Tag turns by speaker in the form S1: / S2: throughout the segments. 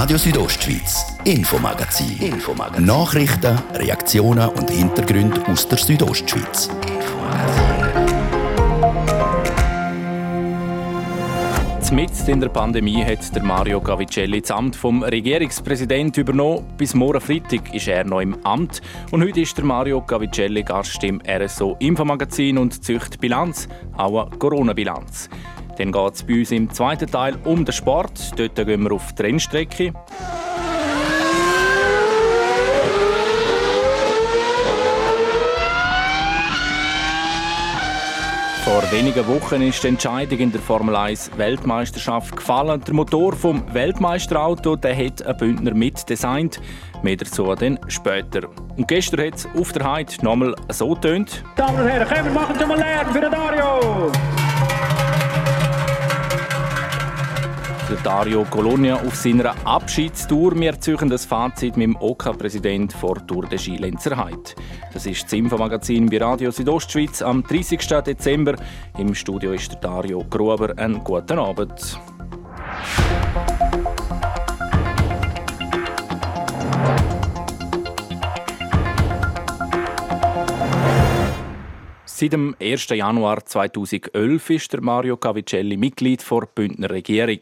S1: Radio Südostschweiz, Infomagazin. Infomagazin. Nachrichten, Reaktionen und Hintergründe aus der Südostschweiz.
S2: Mitten in der Pandemie hat der Mario Gavicelli das Amt vom Regierungspräsident übernommen. Bis morgen Freitag ist er noch im Amt. Und heute ist der Mario Gavicelli Gast im RSO Infomagazin und züchtet Bilanz, auch eine Corona-Bilanz. Dann geht es bei uns im zweiten Teil um den Sport. Dort gehen wir auf die Rennstrecke. Vor wenigen Wochen ist die Entscheidung in der Formel 1 Weltmeisterschaft gefallen. Der Motor vom Weltmeisterauto der hat ein Bündner mitdesignt. Mehr dazu dann später. Und gestern hat es auf der Heide nochmal so tönt.
S3: Damen und Herren, kommen wir machen schon mal Lärm für den Dario!
S2: Dario Colonia auf seiner Abschiedstour. Wir züchen das Fazit mit dem OK-Präsident OK vor Tour de Ski Lenzerheide. Das ist das Infomagazin bei Radio Südostschweiz am 30. Dezember. Im Studio ist der Dario Gruber. Einen guten Abend. Seit dem 1. Januar 2011 ist der Mario Cavicelli Mitglied der Bündner Regierung.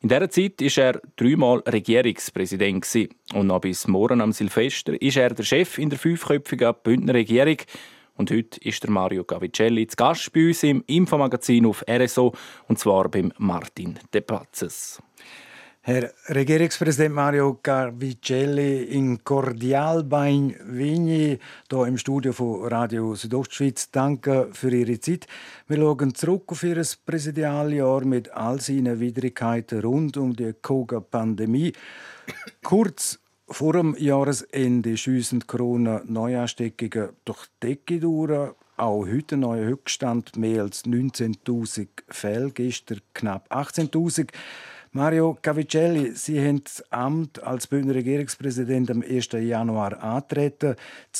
S2: In dieser Zeit war er dreimal Regierungspräsident. Und noch bis morgen am Silvester ist er der Chef in der fünfköpfigen Bündner Regierung. Und heute ist der Mario Gavicelli zu Gast bei uns im Infomagazin auf RSO, und zwar beim Martin De Patzes.
S4: Herr Regierungspräsident Mario Carvicelli in Cordial bei Vigny, hier im Studio von Radio Südostschweiz. Danke für Ihre Zeit. Wir schauen zurück auf Ihr Präsidialjahr mit all seinen Widrigkeiten rund um die Koga-Pandemie. Kurz vor dem Jahresende schiessen Corona-Neuansteckungen durch die Decke durch. Auch heute ein neuer Höchststand, mehr als 19.000 Fälle, gestern knapp 18.000. Mario Cavicelli, Sie haben das Amt als Bündner Regierungspräsident am 1. Januar antreten,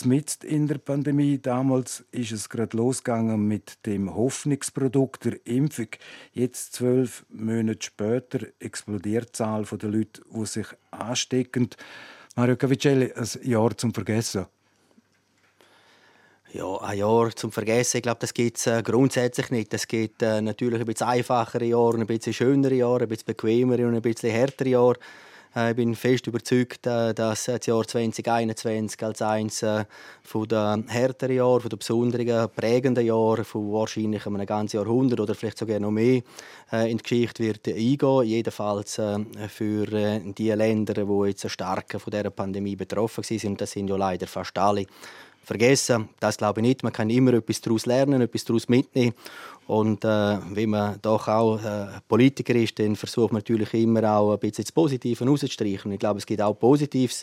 S4: mitten in der Pandemie. Damals ist es gerade losgegangen mit dem Hoffnungsprodukt der Impfung. Jetzt, zwölf Monate später, explodiert die Zahl der Leute, die sich anstecken. Mario Cavicelli, ein Jahr zum Vergessen.
S5: Ja, ein Jahr zum Vergessen, ich glaube, das gibt es äh, grundsätzlich nicht. Es gibt äh, natürlich ein bisschen einfachere Jahre, ein bisschen schönere Jahre, ein bisschen bequemere und ein bisschen härtere Jahre. Äh, ich bin fest überzeugt, äh, dass das Jahr 2021 als eines äh, der härteren Jahre, von der besonderen, prägenden Jahre, von wahrscheinlich einem ganzen Jahrhundert oder vielleicht sogar noch mehr in die Geschichte wird eingehen. Jedenfalls für die Länder, die jetzt stark von dieser Pandemie betroffen sind. Das sind ja leider fast alle vergessen. Das glaube ich nicht. Man kann immer etwas daraus lernen, etwas daraus mitnehmen. Und äh, wenn man doch auch äh, Politiker ist, dann versucht man natürlich immer auch ein bisschen das Positive herauszustreichen. Ich glaube, es gibt auch Positives.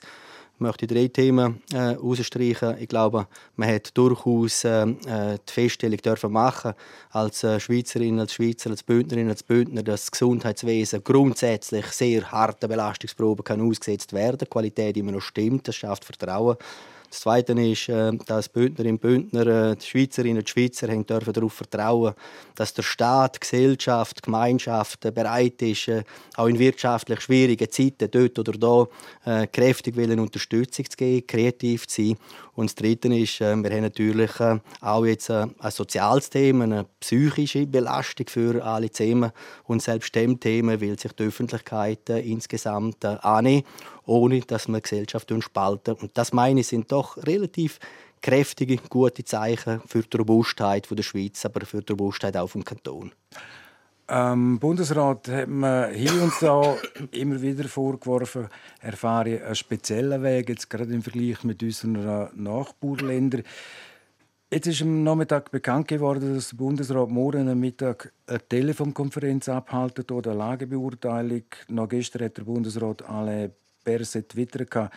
S5: Ich möchte drei Themen äh, herausstreichen. Ich glaube, man hat durchaus äh, äh, die Feststellung dürfen machen als äh, Schweizerin, als Schweizer, als Bündnerin, als Bündner, dass das Gesundheitswesen grundsätzlich sehr harte Belastungsproben kann ausgesetzt werden. Die Qualität immer noch stimmt, das schafft Vertrauen. Das Zweite ist, äh, dass Bündnerinnen und Bündner, äh, die Schweizerinnen und Schweizer dürfen darauf vertrauen, dass der Staat, die Gesellschaft, die Gemeinschaft bereit ist, äh, auch in wirtschaftlich schwierigen Zeiten dort oder da kräftig Unterstützung zu geben, kreativ zu sein und das Dritte ist, äh, wir haben natürlich äh, auch jetzt äh, ein soziales Thema, eine psychische Belastung für alle Themen. Und selbst dem Thema will sich die Öffentlichkeit insgesamt annehmen, ohne dass man Gesellschaft spalten. Und das meine ich sind doch relativ kräftige, gute Zeichen für die Robustheit der Schweiz, aber für die Robustheit auch vom Kanton.
S4: Am Bundesrat hat man hier und da immer wieder vorgeworfen, er fahre einen speziellen Weg, jetzt gerade im Vergleich mit unseren Nachbarländern. Jetzt ist am Nachmittag bekannt geworden, dass der Bundesrat morgen am Mittag eine Telefonkonferenz abhalten oder eine Lagebeurteilung. Noch gestern hat der Bundesrat alle Berset twittert,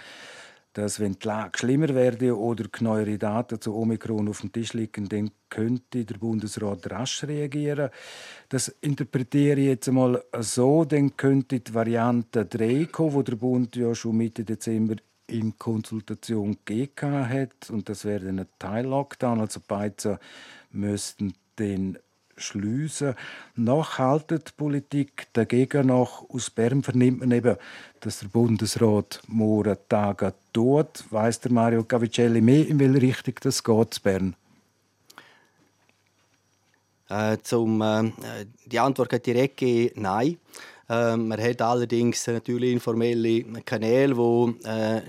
S4: dass wenn die Lage schlimmer werde oder neuere Daten zu Omikron auf dem Tisch liegen, dann könnte der Bundesrat rasch reagieren. Das interpretiere ich jetzt einmal so, dann könnte die Variante 3 kommen, wo der Bund ja schon Mitte Dezember in Konsultation gegeben hat und das wäre dann ein Teil-Lockdown, also beide müssten dann schliessen. Noch haltet Politik dagegen noch. Aus Bern vernimmt man eben, dass der Bundesrat morgen Tage tut. Weiss der Mario Cavicelli mehr, in welche Richtung das geht, Bern?
S5: Äh, zum, äh, die Antwort geht direkt nein. Äh, man hat allerdings natürlich informelle Kanäle, wo äh,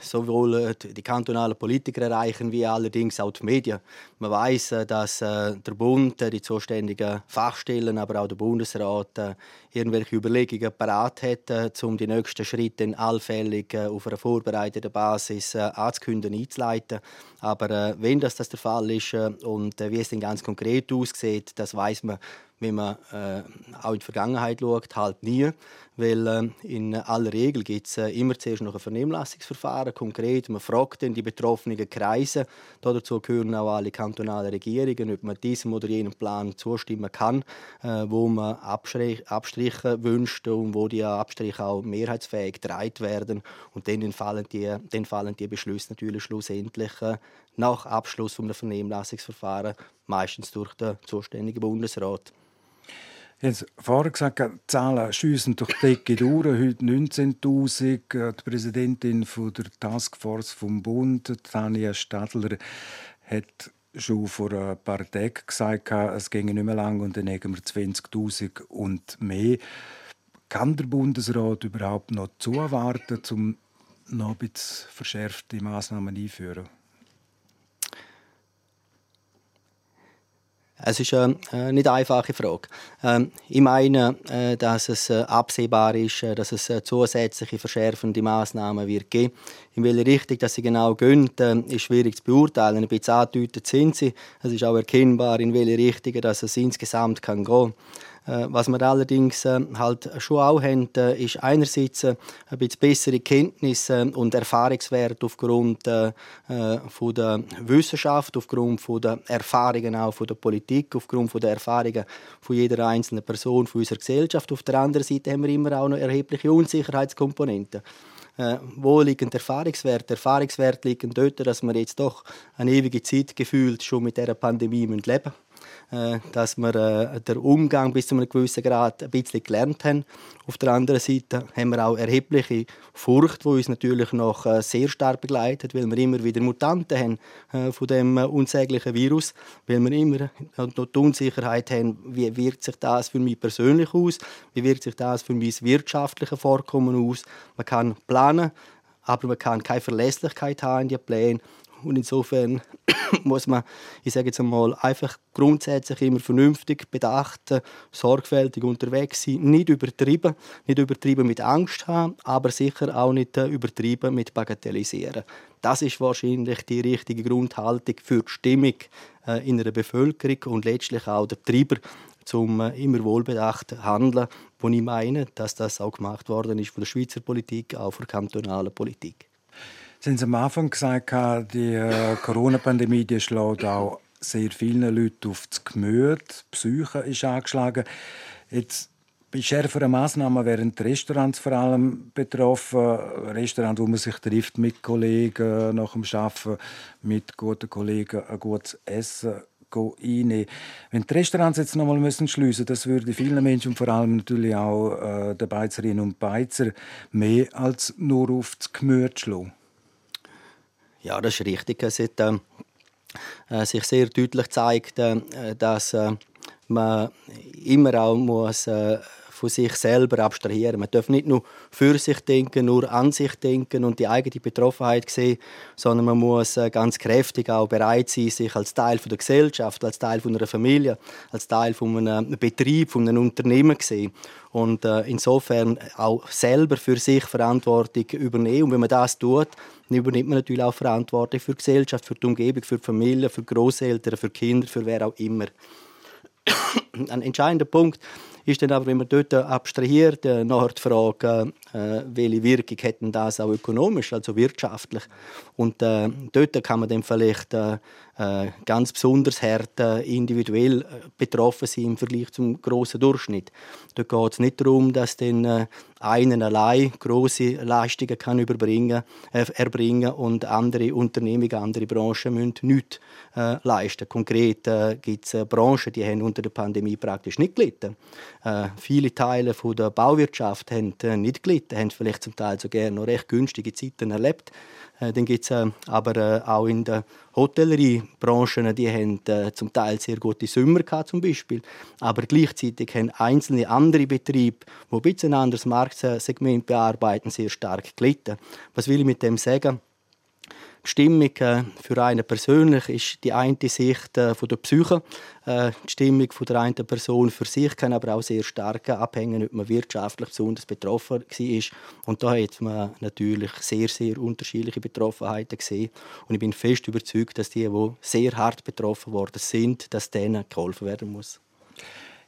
S5: sowohl äh, die kantonalen Politiker erreichen, wie allerdings auch die Medien. Man weiß, äh, dass der Bund, die zuständigen Fachstellen, aber auch der Bundesrat irgendwelche Überlegungen parat hat, um die nächsten Schritte allfällig auf einer vorbereiteten Basis anzukündigen, einzuleiten. Aber wenn das, das der Fall ist und wie es dann ganz konkret aussieht, das weiß man wenn man äh, auch in die Vergangenheit schaut, halt nie. Weil äh, in aller Regel gibt es äh, immer zuerst noch ein Vernehmlassungsverfahren, konkret. Man fragt dann die betroffenen Kreise, dazu gehören auch alle kantonalen Regierungen, ob man diesem oder jenem Plan zustimmen kann, äh, wo man Abstrich, Abstriche wünscht und wo die Abstriche auch mehrheitsfähig getragen werden. Und dann fallen die, dann fallen die Beschlüsse natürlich schlussendlich äh, nach Abschluss des Vernehmlassungsverfahrens meistens durch den zuständigen Bundesrat.
S4: Jetzt vorher gesagt, die Zahlen schiessen durch die Decke durch. Heute 19.000. Die Präsidentin der Taskforce vom Bund, Tanja Stadler, hat schon vor ein paar Tagen gesagt, es ginge nicht mehr lang und dann haben wir 20.000 und mehr. Kann der Bundesrat überhaupt noch zuwarten, um noch ein bisschen verschärfte Massnahmen einzuführen?
S5: Es ist eine äh, nicht einfache Frage. Ähm, ich meine, äh, dass es äh, absehbar ist, dass es zusätzliche verschärfende Maßnahmen wird geben. In welche Richtung dass sie genau gehen, ist schwierig zu beurteilen. Ein bisschen angedeutet sind sie. Es ist auch erkennbar, in welche Richtung dass es insgesamt kann gehen kann. Äh, was wir allerdings äh, halt schon auch haben, äh, ist einerseits ein bisschen bessere Kenntnisse und Erfahrungswert aufgrund der Wissenschaft, aufgrund der Erfahrungen auch der Politik, aufgrund der Erfahrungen von jeder einzelnen Person von unserer Gesellschaft. Auf der anderen Seite haben wir immer auch noch erhebliche Unsicherheitskomponenten. Äh, wo liegen die Erfahrungswerte? Erfahrungswerte liegen dort, dass wir jetzt doch eine ewige Zeit gefühlt schon mit dieser Pandemie leben müssen. Äh, dass wir äh, den Umgang bis zu einem gewissen Grad ein bisschen gelernt haben. Auf der anderen Seite haben wir auch erhebliche Furcht, die uns natürlich noch äh, sehr stark begleitet, weil wir immer wieder Mutanten haben von dem unsäglichen Virus, weil wir immer noch die Unsicherheit haben, wie wirkt sich das für mich persönlich aus, wie wirkt sich das für mein wirtschaftliches Vorkommen aus. Man kann planen, aber man kann keine Verlässlichkeit haben in die Pläne und insofern muss man, ich sage jetzt einmal, einfach grundsätzlich immer vernünftig, bedacht, sorgfältig unterwegs sein. Nicht übertrieben, nicht übertrieben mit Angst haben, aber sicher auch nicht äh, übertrieben mit Bagatellisieren. Das ist wahrscheinlich die richtige Grundhaltung für die Stimmung äh, in einer Bevölkerung und letztlich auch der Treiber zum äh, immer wohlbedacht handeln, wo ich meine, dass das auch gemacht worden ist von der Schweizer Politik, auch von der kantonalen Politik.
S4: Sie haben am Anfang gesagt, die äh, Corona-Pandemie schlägt auch sehr vielen Leuten auf das Gemüt. Die Psyche ist angeschlagen. Jetzt bei schärferen Massnahmen wären die Restaurants vor allem betroffen. Restaurants, wo man sich trifft mit Kollegen nach dem Arbeiten, mit guten Kollegen ein gutes Essen einnehmen. Wenn die Restaurants jetzt noch mal schliessen müssen, das würde vielen Menschen und vor allem natürlich auch äh, den Beizerinnen und Beizer mehr als nur auf das Gemüt schlagen.
S5: Ja, das ist richtig. Es hat ähm, äh, sich sehr deutlich gezeigt, äh, dass äh, man immer auch muss, äh, von sich selber abstrahieren. Man darf nicht nur für sich denken, nur an sich denken und die eigene Betroffenheit sehen, sondern man muss äh, ganz kräftig auch bereit sein, sich als Teil der Gesellschaft, als Teil einer Familie, als Teil von einem Betrieb, von einem Unternehmen zu sehen. Und äh, insofern auch selber für sich Verantwortung übernehmen. Und wenn man das tut, dann übernimmt man natürlich auch Verantwortung für die Gesellschaft, für die Umgebung, für die Familie, für Großeltern, für Kinder, für wer auch immer. Ein entscheidender Punkt ist dann aber, wenn man dort abstrahiert, äh, nachher die Frage, äh, welche Wirkung hätten das auch ökonomisch, also wirtschaftlich. Und äh, dort kann man dann vielleicht äh, äh, ganz besonders hart äh, individuell betroffen sind im Vergleich zum großen Durchschnitt. Dort geht es nicht darum, dass dann einen allein große Leistungen kann überbringen, äh, erbringen und andere Unternehmungen, andere Branchen müssen nichts äh, leisten. Konkret äh, gibt es äh, Branchen, die haben unter der Pandemie praktisch nicht gelitten. Äh, viele Teile von der Bauwirtschaft haben äh, nicht gelitten, haben vielleicht zum Teil sogar noch recht günstige Zeiten erlebt. Dann gibt es aber auch in der Hotelleriebranche, die haben zum Teil sehr gute Sommer gehabt, zum Beispiel. Aber gleichzeitig haben einzelne andere Betriebe, die ein bisschen ein anderes Marktsegment bearbeiten, sehr stark gelitten. Was will ich mit dem sagen? Die Stimmung äh, für einen persönlich ist die eine Sicht äh, von der Psyche. Äh, die Stimmung von der einen Person für sich kann aber auch sehr stark abhängen, ob man wirtschaftlich besonders betroffen war. Und da hat man natürlich sehr, sehr unterschiedliche Betroffenheiten gesehen. Und ich bin fest überzeugt, dass die, die sehr hart betroffen worden sind, dass denen geholfen werden muss.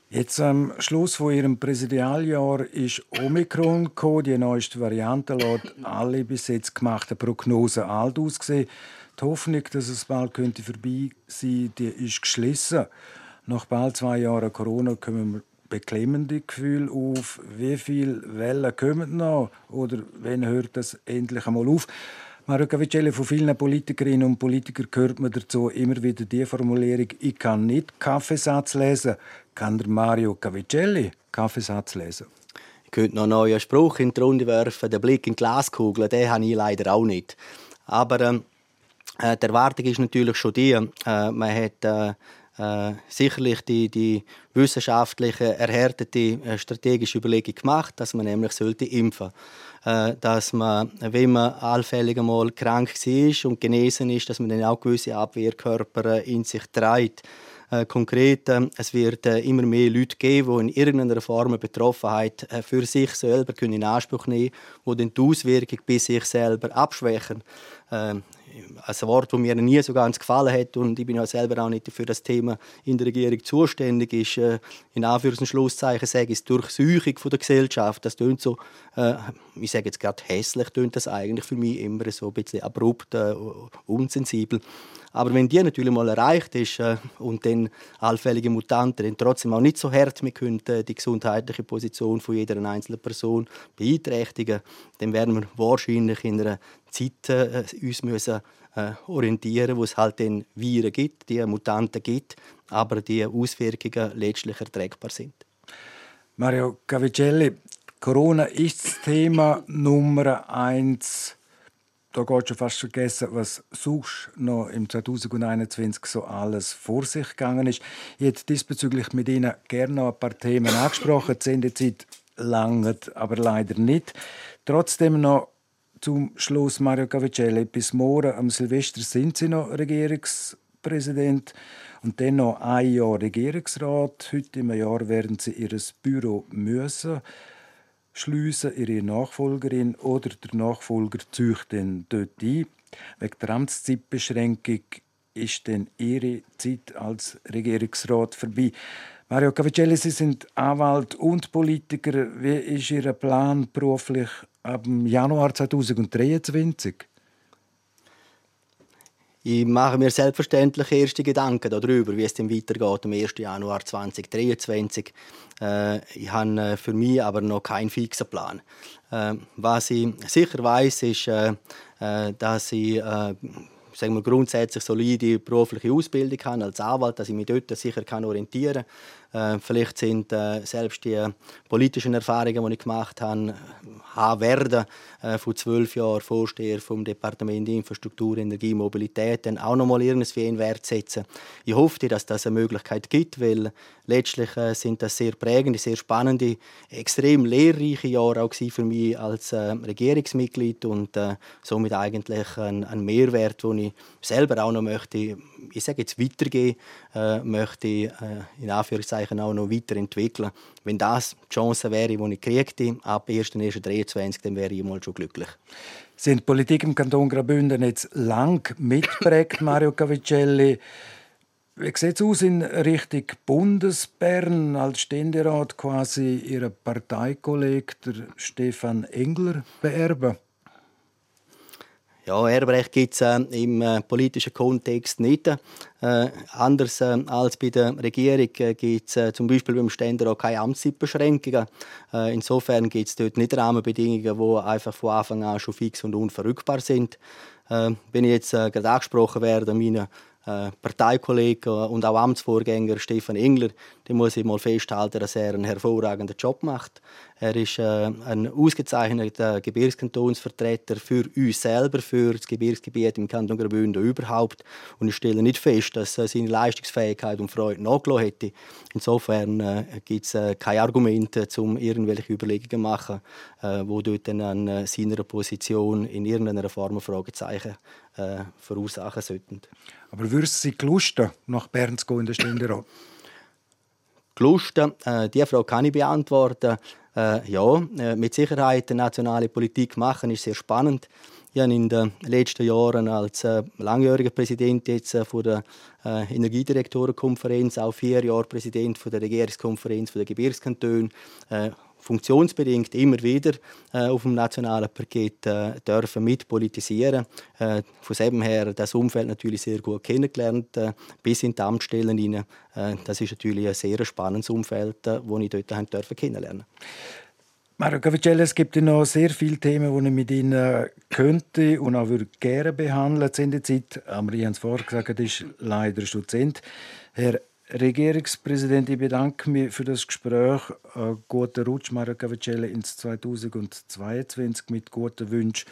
S4: Jetzt am Schluss von Ihrem Präsidialjahr ist Omikron gekommen. Die neueste Variante lässt alle bis jetzt gemachten Prognosen alt aussehen. Die Hoffnung, dass es bald könnte vorbei sein könnte, ist geschlossen. Nach bald zwei Jahren Corona kommen wir beklemmende Gefühle auf. Wie viele Wellen kommen noch? Oder wann hört das endlich einmal auf? Mario Cavicelli, von vielen Politikerinnen und Politikern hört man dazu immer wieder die Formulierung, ich kann nicht Kaffeesatz lesen. Kann der Mario Cavicelli Kaffeesatz lesen?
S5: Ich könnte noch einen neuen Spruch in die Runde werfen, der Blick in die Glaskugel, den habe ich leider auch nicht. Aber ähm, äh, die Erwartung ist natürlich schon die, äh, man hat äh, äh, sicherlich die, die wissenschaftliche, erhärtete äh, strategische Überlegung gemacht, dass man nämlich sollte impfen äh, dass man, wenn man allfällig einmal krank war und genesen ist, dass man dann auch gewisse Abwehrkörper in sich trägt. Äh, konkret, äh, es wird äh, immer mehr Leute geben, die in irgendeiner Form eine Betroffenheit äh, für sich selber können in Anspruch nehmen können, die dann die Auswirkung bei sich selber abschwächen. Ähm, ein Wort, das mir nie so ganz gefallen hat und ich bin ja selber auch nicht für das Thema in der Regierung zuständig, ist äh, in Anführungs- und Schlusszeichen sage ich, Durchsuchung von der Gesellschaft. Das tönt so, äh, ich sage jetzt gerade hässlich, tönt das eigentlich für mich immer so ein bisschen abrupt, äh, unsensibel. Aber wenn die natürlich mal erreicht ist äh, und dann allfällige Mutanten dann trotzdem auch nicht so hart mehr können, äh, die gesundheitliche Position von jeder einzelnen Person beeinträchtigen, dann werden wir wahrscheinlich in einer Zeit äh, uns müssen, äh, orientieren, wo es halt den Viren gibt, die Mutanten gibt, aber die Auswirkungen letztlich erträgbar sind.
S4: Mario Cavicelli, Corona ist das Thema Nummer eins da geht schon fast vergessen, was sonst noch im 2021 so alles vor sich gegangen ist. Ich hätte diesbezüglich mit Ihnen gerne noch ein paar Themen angesprochen. Die Sendezeit langt aber leider nicht. Trotzdem noch zum Schluss Mario Cavicelli. Bis morgen am Silvester sind Sie noch Regierungspräsident und dann noch ein Jahr Regierungsrat. Heute im Jahr werden Sie Ihr Büro müssen schliessen ihre Nachfolgerin oder der Nachfolger zieht dann dort ein. Wegen der Amtszeitbeschränkung ist dann ihre Zeit als Regierungsrat vorbei. Mario Cavicelli, Sie sind Anwalt und Politiker. Wie ist Ihr Plan beruflich ab Januar 2023?
S5: Ich mache mir selbstverständlich erste Gedanken darüber, wie es dann weitergeht am 1. Januar 2023. Äh, ich habe äh, für mich aber noch keinen fixen Plan. Äh, was ich sicher weiß, ist, äh, äh, dass ich äh, sagen wir, grundsätzlich solide berufliche Ausbildung habe als Anwalt, dass ich mich dort sicher orientieren kann. Äh, vielleicht sind äh, selbst die politischen Erfahrungen, die ich gemacht habe, haben werden, äh, von zwölf Jahren Vorsteher vom Departement Infrastruktur, Energie, Mobilität, dann auch noch mal irgendwie in Wert setzen. Ich hoffe, dass das eine Möglichkeit gibt, weil letztlich äh, sind das sehr prägende, sehr spannende, extrem lehrreiche Jahre auch für mich als äh, Regierungsmitglied und äh, somit eigentlich ein, ein Mehrwert, den ich selber auch noch möchte, ich sage jetzt weitergehen, möchte in Anführungszeichen auch noch weiterentwickeln. Wenn das die Chance wäre, die ich kriegte, ab 1.1.23, dann wäre ich mal schon glücklich.
S4: Sind die Politik im Kanton Graubünden jetzt lang mitprägt, Mario Cavicelli? Wie sieht es aus in Richtung Bundesbern als Ständerat quasi Ihr Parteikollege, Stefan Engler, beerben?
S5: Ja, Erbrecht gibt es äh, im äh, politischen Kontext nicht. Äh, anders äh, als bei der Regierung äh, gibt es äh, zum Beispiel beim Ständer auch keine Amtszeitbeschränkungen. Insofern gibt es dort nicht Rahmenbedingungen, die einfach von Anfang an schon fix und unverrückbar sind. Wenn ich jetzt gerade angesprochen werde, meine äh, Parteikollege und auch Amtsvorgänger Stefan Engler, den muss ich mal festhalten, dass er einen hervorragenden Job macht. Er ist äh, ein ausgezeichneter Gebirgskantonsvertreter für uns selber, für das Gebirgsgebiet im Kanton Graubünden überhaupt. Und ich stelle nicht fest, dass äh, seine Leistungsfähigkeit und Freude nachgelassen hätte. Insofern äh, gibt es äh, keine Argumente, um irgendwelche Überlegungen zu machen, äh, wo dort dann an äh, seiner Position in irgendeiner Form Fragezeichen äh, verursachen sollten.
S4: Aber würdest du Sie gelusten, nach Bern zu gehen in der Ständerat?
S5: Gelusten, äh, diese Frage kann ich beantworten. Äh, ja, äh, mit Sicherheit nationale Politik machen ist sehr spannend. Ich habe in den letzten Jahren als äh, langjähriger Präsident jetzt äh, von der äh, Energiedirektorenkonferenz, auch vier Jahre Präsident von der Regierungskonferenz der Gebirgskantone, äh, funktionsbedingt immer wieder äh, auf dem nationalen Parkett äh, dürfen mitpolitisieren. Äh, von dem her das Umfeld natürlich sehr gut kennengelernt, äh, bis in die Amtsstellen hinein. Äh, das ist natürlich ein sehr spannendes Umfeld, äh, das ich dort dürfen kennenlernen
S4: Mario Cavicelli, es gibt noch sehr viele Themen, die ich mit Ihnen könnte und auch würde gerne behandeln in der Zeit. Aber ich habe es vorher gesagt, ist leider Ende. Herr Regierungspräsident, ich bedanke mich für das Gespräch. Äh, guten Rutsch, Mario Cavicelli, ins 2022 mit guten Wünschen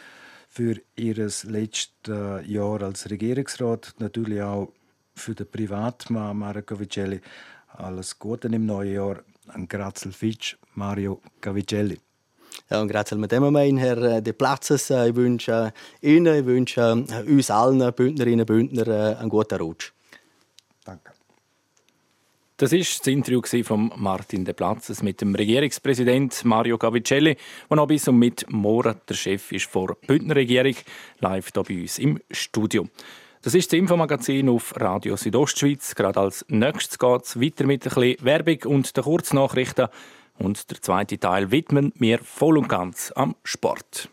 S4: für Ihr letztes Jahr als Regierungsrat. Natürlich auch für den Privatmann Mario Cavicelli. Alles Gute im neuen Jahr. An Grazel Fitsch, Mario Cavicelli.
S5: Ja, und grazie mit dem mein Herr De Platzes. Ich wünsche Ihnen, ich wünsche uns allen Bündnerinnen und Bündner einen guten Rutsch.
S4: Danke.
S2: Das ist das Interview von Martin De Platzes mit dem Regierungspräsident Mario Gavicelli, der noch bis und mit morgen der Chef ist vor Bündner Regierung, live hier bei uns im Studio. Das ist das Infomagazin auf Radio Südostschweiz. Gerade als nächstes geht es weiter mit ein bisschen Werbung und den Kurznachrichten. Und der zweite Teil widmen wir voll und ganz am Sport.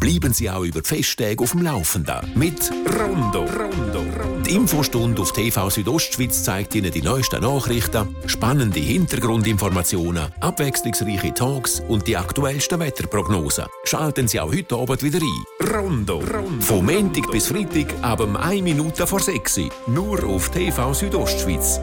S6: Bleiben Sie auch über die Festtage auf dem Laufenden mit Rondo. Rondo. Die Infostunde auf TV Südostschweiz zeigt Ihnen die neuesten Nachrichten, spannende Hintergrundinformationen, abwechslungsreiche Talks und die aktuellsten Wetterprognosen. Schalten Sie auch heute Abend wieder ein. Rondo. Rondo. Von Montag bis Freitag ab 1 Minute vor 6 Uhr. Nur auf TV Südostschweiz.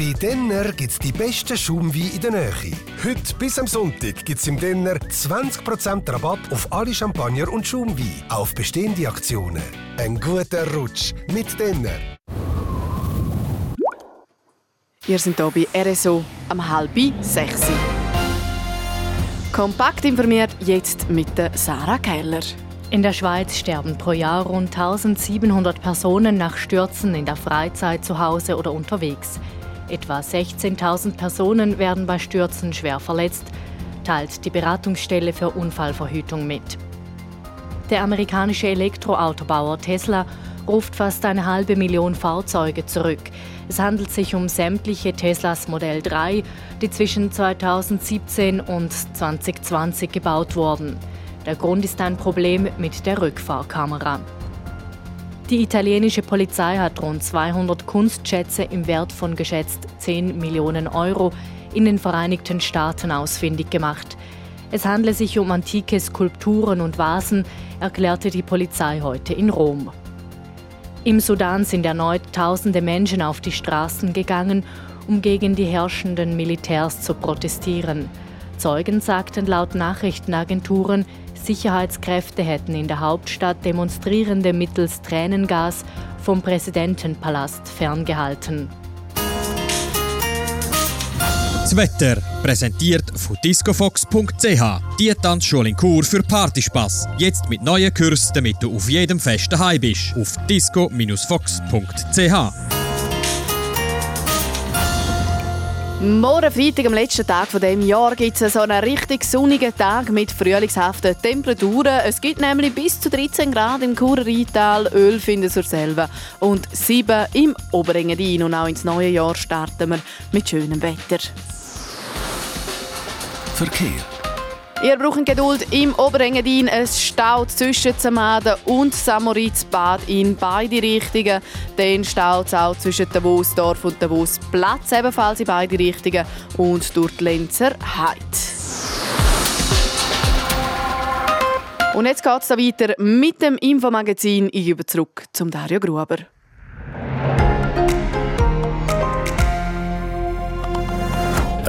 S7: Bei Denner gibt es die besten Schaumwein in der Nähe. Heute bis am Sonntag gibt es im Denner 20% Rabatt auf alle Champagner und Schaumwein. Auf bestehende Aktionen. Ein guter Rutsch mit Denner.
S8: Wir sind hier bei RSO am halb sechs. Kompakt informiert jetzt mit der Sarah Keller.
S9: In der Schweiz sterben pro Jahr rund 1700 Personen nach Stürzen in der Freizeit, zu Hause oder unterwegs. Etwa 16.000 Personen werden bei Stürzen schwer verletzt, teilt die Beratungsstelle für Unfallverhütung mit. Der amerikanische Elektroautobauer Tesla ruft fast eine halbe Million Fahrzeuge zurück. Es handelt sich um sämtliche Teslas Modell 3, die zwischen 2017 und 2020 gebaut wurden. Der Grund ist ein Problem mit der Rückfahrkamera. Die italienische Polizei hat rund 200 Kunstschätze im Wert von geschätzt 10 Millionen Euro in den Vereinigten Staaten ausfindig gemacht. Es handle sich um antike Skulpturen und Vasen, erklärte die Polizei heute in Rom. Im Sudan sind erneut tausende Menschen auf die Straßen gegangen, um gegen die herrschenden Militärs zu protestieren. Zeugen sagten laut Nachrichtenagenturen, Sicherheitskräfte hätten in der Hauptstadt Demonstrierende mittels Tränengas vom Präsidentenpalast ferngehalten.
S10: Das Wetter präsentiert von discofox.ch. Die Tanzschule in Kur für Partyspaß. Jetzt mit neuen Kursen, damit du auf jedem Fest daheim bist. Auf disco-fox.ch.
S8: Morgen Freitag, am letzten Tag von dem Jahr, gibt es so einen richtig sonnigen Tag mit frühlingshaften Temperaturen. Es gibt nämlich bis zu 13 Grad im Churer Rheintal, 11 in der Surselva und 7 im Oberengadin. Und auch ins neue Jahr starten wir mit schönem Wetter.
S6: Verkehr.
S8: Ihr braucht Geduld im Oberengadin. Es staut zwischen Zamaden und Samoritzbad in beide Richtungen. Dann staut es auch zwischen Davosdorf und Davosplatz ebenfalls in beide Richtungen und durch die Lenzer Heide. Und jetzt geht es weiter mit dem Infomagazin. Ich gebe zurück zum Dario Gruber.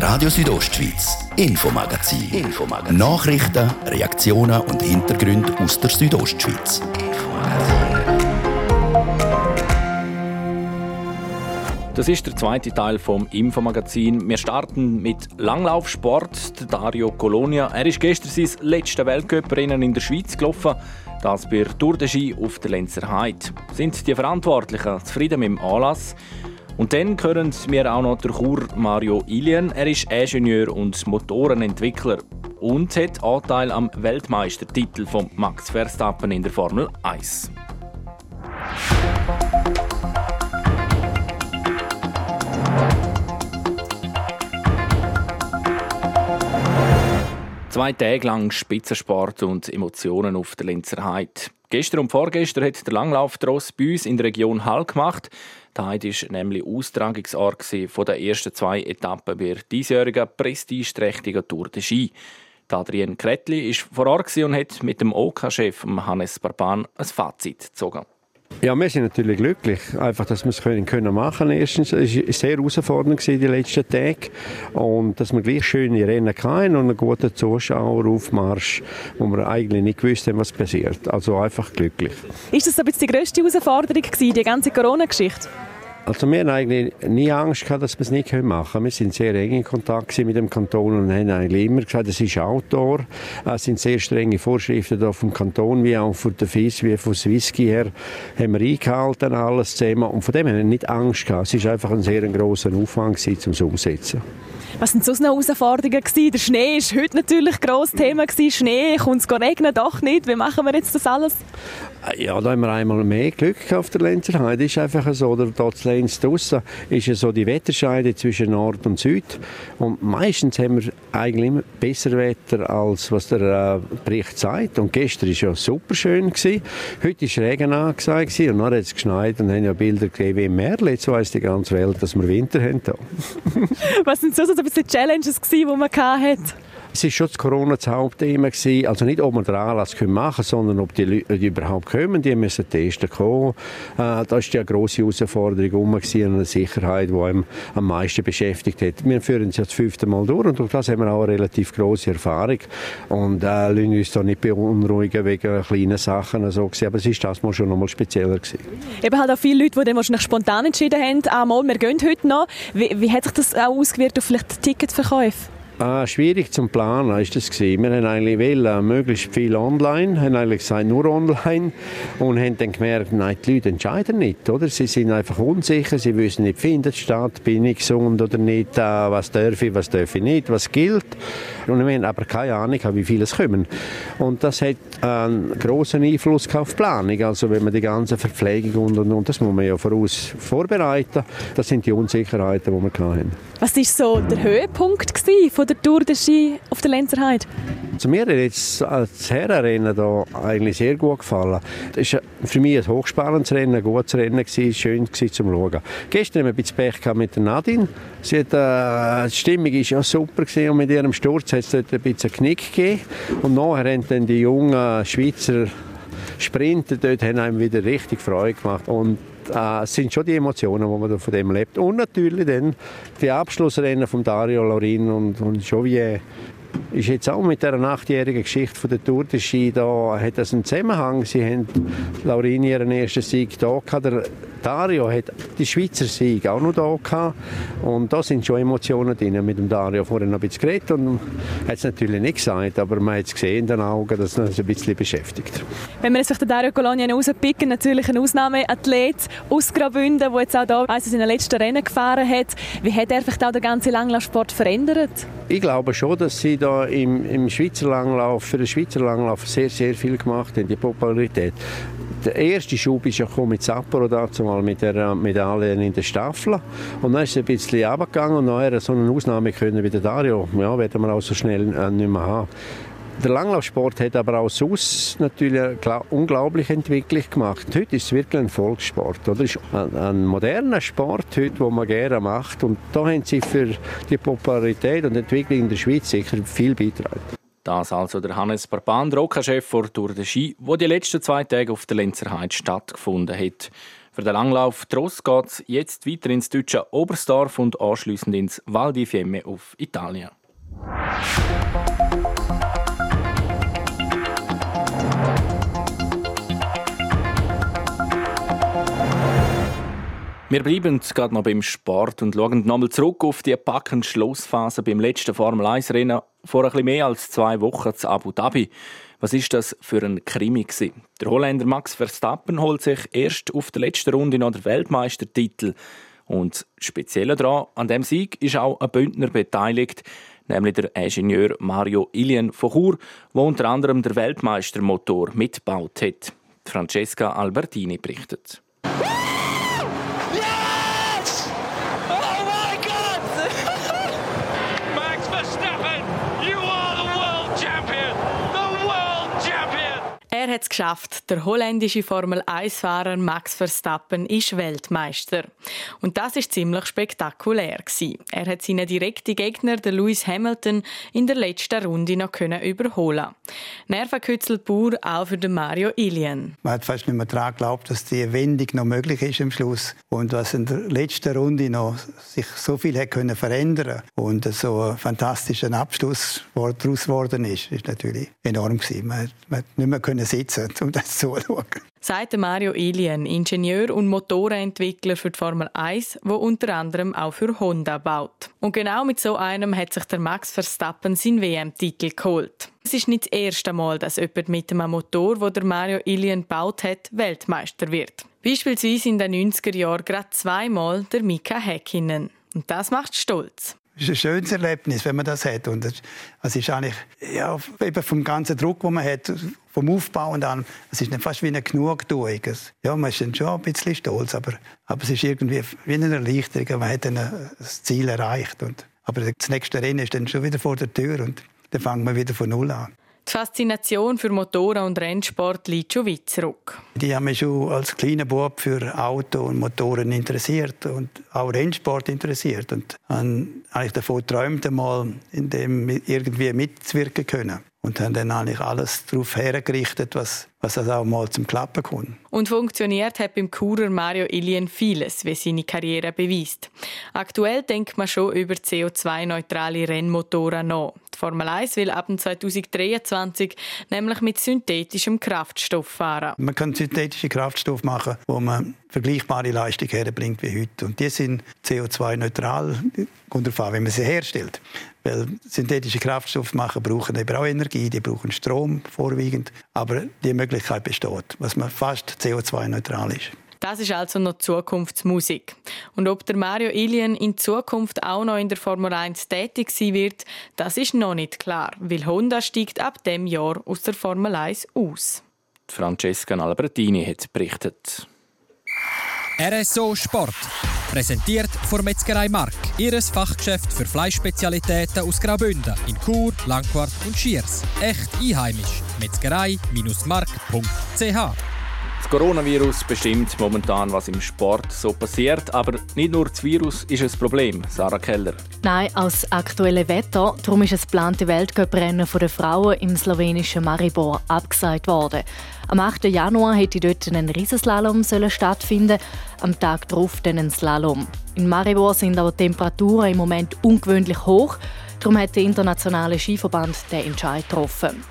S1: Radio Südostschweiz, Infomagazin. Infomagazin. Nachrichten, Reaktionen und Hintergründe aus der Südostschweiz.
S2: Das ist der zweite Teil vom Infomagazin. Wir starten mit Langlaufsport. Dario Colonia. Er ist gestern sein letztes Weltcuprennen in der Schweiz gelaufen. Das bei Tour de Ski auf der Lenzer Heide. Sind die Verantwortlichen zufrieden mit dem Anlass? Und dann hören wir auch noch der Chur Mario Ilien. Er ist Ingenieur und Motorenentwickler und hat Anteil am Weltmeistertitel von Max Verstappen in der Formel 1. Zwei Tage lang Spitzensport und Emotionen auf der Lenzer Heide. Gestern und vorgestern hat der Langlauftross bei uns in der Region Hall gemacht. Die war nämlich Austragungsort der ersten zwei Etappen bei der diesjährigen prestigeträchtigen Tour de Ski. Adrienne Kretli war vor Ort und hat mit dem OK-Chef Hannes Barban ein Fazit gezogen.
S11: Ja, wir sind natürlich glücklich, einfach, dass wir es können, können machen Erstens, es war sehr herausfordernd die letzten Tage und dass wir gleich schöne Rennen hatten und einen guten Zuschaueraufmarsch, wo wir eigentlich nicht gewusst haben, was passiert. Also einfach glücklich.
S12: Ist das aber die grösste Herausforderung gewesen, die ganze Corona-Geschichte?
S11: Also wir hatten eigentlich nie Angst gehabt, dass wir es nicht machen können. Wir sind sehr eng in Kontakt mit dem Kanton und haben eigentlich immer gesagt, es ist Outdoor. Es sind sehr strenge Vorschriften da vom Kanton, wie auch von der FIS, wie von Swissky her, haben wir eingehalten, alles zusammen. Und von dem haben wir nicht Angst gehabt. Es war einfach ein sehr grosser Aufwand, um es umzusetzen.
S12: Was sind sonst noch Herausforderungen gewesen? Der Schnee war heute natürlich ein grosses Thema. Gewesen. Schnee, kommt es regnen? Doch nicht. Wie machen wir jetzt das alles?
S11: Ja, da haben wir einmal mehr Glück auf der Lenzerheide. Das ist einfach so, oder dort Lenz draussen ist ja so die Wetterscheide zwischen Nord und Süd. Und meistens haben wir eigentlich immer besser Wetter, als was der äh, Bericht sagt. Und gestern war ja super schön. Gewesen. Heute war Regen angesagt und dann hat es geschneit und haben ja Bilder gesehen wie im Märchen. Jetzt weiss die ganze Welt, dass wir Winter haben.
S12: was sind so, so bisschen Challenges die man hatte?
S11: Es war schon das Corona das Hauptthema. Gewesen. Also nicht, ob wir den Anlass machen können, sondern ob die Leute überhaupt kommen. Die müssen testen kommen. Äh, das war die grosse Herausforderung um eine Sicherheit, die einem am meisten beschäftigt hat. Wir führen es ja das fünfte Mal durch und durch das haben wir auch eine relativ grosse Erfahrung. Und äh, lassen uns da nicht beunruhigen wegen kleinen Sachen. Also, aber es war das mal schon noch spezieller. Gewesen.
S12: Eben halt auch viele Leute, die dann wahrscheinlich spontan entschieden haben, ah, wir gehen heute noch. Wie, wie hat sich das auch ausgewirkt auf vielleicht Ticketverkäufe?
S11: Ah, schwierig zum Planen ist das gewesen. Wir haben eigentlich wollen, möglichst viel online, haben eigentlich gesagt nur online und haben dann gemerkt, nein, die Leute entscheiden nicht, oder? Sie sind einfach unsicher, sie wissen nicht, findet statt, bin ich gesund oder nicht, äh, was darf ich, was darf ich nicht, was gilt. Und wir haben aber keine Ahnung, wie viele es kommen. Und das hat einen großen Einfluss auf die Planung. Also wenn man die ganze Verpflegung und, und, und das muss man ja voraus vorbereiten. Das sind die Unsicherheiten, die wir hatten.
S12: Was war so der Höhepunkt von der Tour de Ski auf der Lenzerheide?
S11: Also mir hat das Herrenrennen da eigentlich sehr gut gefallen. Das war für mich ein hochspannendes Rennen, ein gutes Rennen, gewesen, schön gewesen zum Schauen. Gestern haben wir ein bisschen Pech mit Nadine. Sie hat, äh, die Stimmung war ja super gewesen und mit ihrem Sturz hat es dort ein bisschen Knick gegeben. Und nachher haben dann die jungen Schweizer Sprinter dort haben einem wieder richtig Freude gemacht. Und äh, sind schon die Emotionen, die man von dem lebt. Und natürlich dann die Abschlussrennen von Dario Laurin und, und Jovier ist jetzt auch mit der achtjährigen Geschichte von der Tour de Ski da hat das einen Zusammenhang. Sie haben Laurin ihren ersten Sieg da gehabt. Der Dario hat die Schweizer Sieg auch noch da gehabt. Und da sind schon Emotionen drin. Mit dem Dario vorher noch ein bisschen geredet und hat es natürlich nicht gesagt, aber man hat es gesehen in den Augen, dass er uns ein bisschen beschäftigt.
S12: Wenn man sich den Dario Colonia rauspicken, natürlich ein Ausnahmeathlet aus Graubünden, der jetzt auch da also seine letzten Rennen gefahren hat. Wie hat er vielleicht auch den ganzen Langlaufsport verändert?
S11: Ich glaube schon, dass sie da im, im Schweizer Langlauf, für den Schweizer Langlauf sehr, sehr viel gemacht haben, die Popularität. Der erste Schub ist ja mit Sapporo dazu mit der Medaille in der Staffel. Und dann ist es ein bisschen runtergegangen und nachher so eine Ausnahme können wie der Dario. Ja, werden wir auch so schnell nicht mehr haben. Der Langlaufsport hat aber auch sonst natürlich eine unglaubliche Entwicklung gemacht. Heute ist es wirklich ein Volkssport. Oder? Es ist ein, ein moderner Sport, heute, den man gerne macht. Und da haben sie für die Popularität und Entwicklung in der Schweiz sicher viel beitragen.
S2: Das also der Hannes Barban, Roka-Chef vor Tour de Ski, wo die letzten zwei Tage auf der Lenzerheide stattgefunden hat. Für den Langlauf Tross geht es jetzt weiter ins deutsche Oberstdorf und anschließend ins Val di Fiemme auf Italien. Wir bleiben gerade noch beim Sport und schauen nochmal zurück auf die packende Schlussphase beim letzten Formel-1-Rennen vor ein mehr als zwei Wochen zu Abu Dhabi. Was ist das für ein Krimi gewesen? Der Holländer Max Verstappen holt sich erst auf der letzten Runde noch den Weltmeistertitel. Und speziell daran, an dem Sieg ist auch ein Bündner beteiligt, nämlich der Ingenieur Mario Ilien von Chur, der unter anderem der Weltmeistermotor mitgebaut hat. Francesca Albertini berichtet.
S13: Er hat es geschafft. Der holländische Formel-1-Fahrer Max Verstappen ist Weltmeister. Und das ist ziemlich spektakulär gewesen. Er hat seinen direkten Gegner, den Lewis Hamilton, in der letzten Runde noch können überholen. Nervenkützel pur auch für den Mario Ilien.
S14: Man hat fast nicht mehr daran geglaubt, dass die Wendung noch möglich ist am Schluss und was in der letzten Runde noch sich so viel hat können verändern und so ein fantastischer Abschluss daraus geworden ist, ist natürlich enorm gewesen. Man, man hat nicht mehr können sitzen, um das zuzuschauen.
S13: Sagt Mario Ilien, Ingenieur und Motorenentwickler für die Formel 1, wo unter anderem auch für Honda baut. Und genau mit so einem hat sich der Max Verstappen seinen WM-Titel geholt. Es ist nicht das erste Mal, dass jemand mit einem Motor, wo der Mario Ilien gebaut hat, Weltmeister wird. Beispielsweise in den 90er Jahren gerade zweimal der Mika Häkkinen. Und das macht stolz.
S14: Ist ein schönes Erlebnis, wenn man das hat. Und es ist eigentlich ja, eben vom ganzen Druck, den man hat, vom Aufbau und an, es ist fast wie eine Genugtuung. Ja, man ist dann schon ein bisschen stolz, aber, aber es ist irgendwie wie eine Erleichterung. Man hat dann das Ziel erreicht. Und, aber das nächste Rennen ist dann schon wieder vor der Tür und dann fangen wir wieder von Null an.
S13: Die Faszination für Motoren und Rennsport liegt schon weit zurück.
S14: Die haben mich schon als kleiner Bub für Auto und Motoren interessiert und auch Rennsport interessiert. Und habe davon geträumt, einmal in dem irgendwie mitzuwirken können und haben dann eigentlich alles darauf hergerichtet, was, was das auch mal zum Klappen kommt.
S13: Und funktioniert hat beim Churer Mario Ilien vieles, wie seine Karriere beweist. Aktuell denkt man schon über CO2-neutrale Rennmotoren nach. Die Formel 1 will ab 2023 nämlich mit synthetischem Kraftstoff fahren.
S14: Man kann synthetischen Kraftstoff machen, wo man vergleichbare Leistung herbringt wie heute. Und die sind CO2-neutral, kommt darauf an, wie man sie herstellt. Weil synthetische Kraftstoffe machen, brauchen eben auch Energie, die brauchen Strom vorwiegend. Aber die Möglichkeit besteht, was man fast CO2-neutral ist.
S13: Das ist also noch Zukunftsmusik. Und ob der Mario Ilien in Zukunft auch noch in der Formel 1 tätig sein wird, das ist noch nicht klar, weil Honda steigt ab dem Jahr aus der Formel 1 aus.
S2: Francesca Albertini hat berichtet.
S10: RSO Sport. Präsentiert von Metzgerei Mark. Ihres Fachgeschäft für Fleischspezialitäten aus Graubünden in Chur, Langquart und Schiers. Echt einheimisch. Metzgerei-mark.ch
S2: das Coronavirus bestimmt momentan, was im Sport so passiert. Aber nicht nur das Virus ist ein Problem, Sarah Keller.
S9: Nein, aus aktuellem Wetter. Darum ist das geplante Weltcuprennen der Frauen im slowenischen Maribor abgesagt worden. Am 8. Januar hätte dort ein Riesenslalom stattfinden am Tag darauf dann ein Slalom. In Maribor sind aber die Temperaturen im Moment ungewöhnlich hoch. Darum hat der internationale Skiverband den Entscheid getroffen.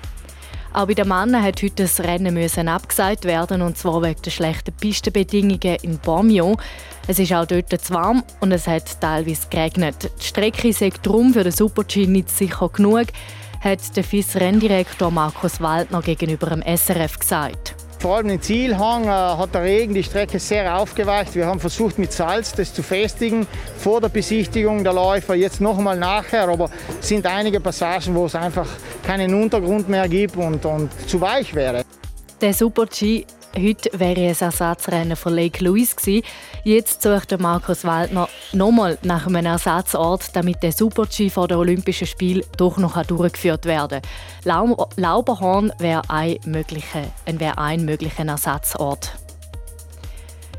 S9: Auch bei den Männern hat heute das Rennen müssen abgesagt werden, und zwar wegen der schlechten Pistenbedingungen in Bormio. Es ist auch dort zu warm und es hat teilweise geregnet. Die Strecke ist darum für den Super-G nicht sicher genug, hat der FIS-Renndirektor Markus Waldner gegenüber dem SRF gesagt.
S15: Vor allem im Zielhang äh, hat der Regen die Strecke sehr aufgeweicht. Wir haben versucht mit Salz das zu festigen vor der Besichtigung der Läufer, jetzt noch einmal nachher. Aber es sind einige Passagen, wo es einfach keinen Untergrund mehr gibt und, und zu weich wäre.
S9: Der Super-G Heute wäre es Ersatzrennen von Lake Louise gewesen. Jetzt sucht Markus Waldner nochmal nach einem Ersatzort, damit der Super-G vor den Olympischen Spielen doch noch durchgeführt werden kann. Lauberhorn wäre ein möglicher, wär ein möglicher Ersatzort.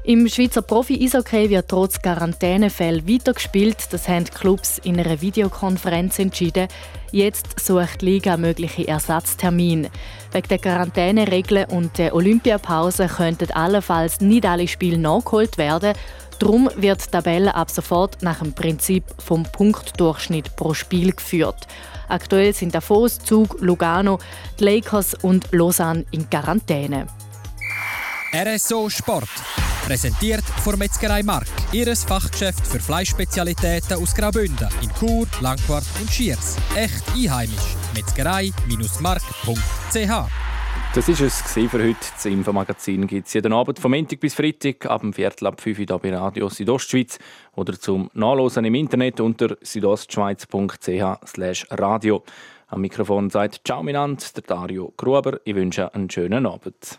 S9: Im Schweizer Profi-Eishockey wird trotz Quarantänefällen weitergespielt. Das haben die Clubs in einer Videokonferenz entschieden. Jetzt sucht die Liga mögliche Ersatztermine. Wegen der Quarantäneregeln und der Olympiapause könnten allenfalls nicht alle Spiele nachgeholt werden. Darum wird die Tabelle ab sofort nach dem Prinzip vom Punktdurchschnitt pro Spiel geführt. Aktuell sind Davos, Zug, Lugano, die Lakers und Lausanne in Quarantäne.
S10: RSO Sport. Präsentiert von Metzgerei Mark, ihres Fachgeschäft für Fleischspezialitäten aus Graubünden in Chur, Langquart und Schiers. Echt einheimisch. Metzgerei-mark.ch
S2: das war es für heute. Das Infomagazin gibt es jeden Abend vom Montag bis Freitag ab dem Viertel ab 5 Uhr bei Radio Südostschweiz oder zum Nachlesen im Internet unter südostschweiz.ch radio. Am Mikrofon sagt Ciao Minant, der Dario Gruber. Ich wünsche einen schönen Abend.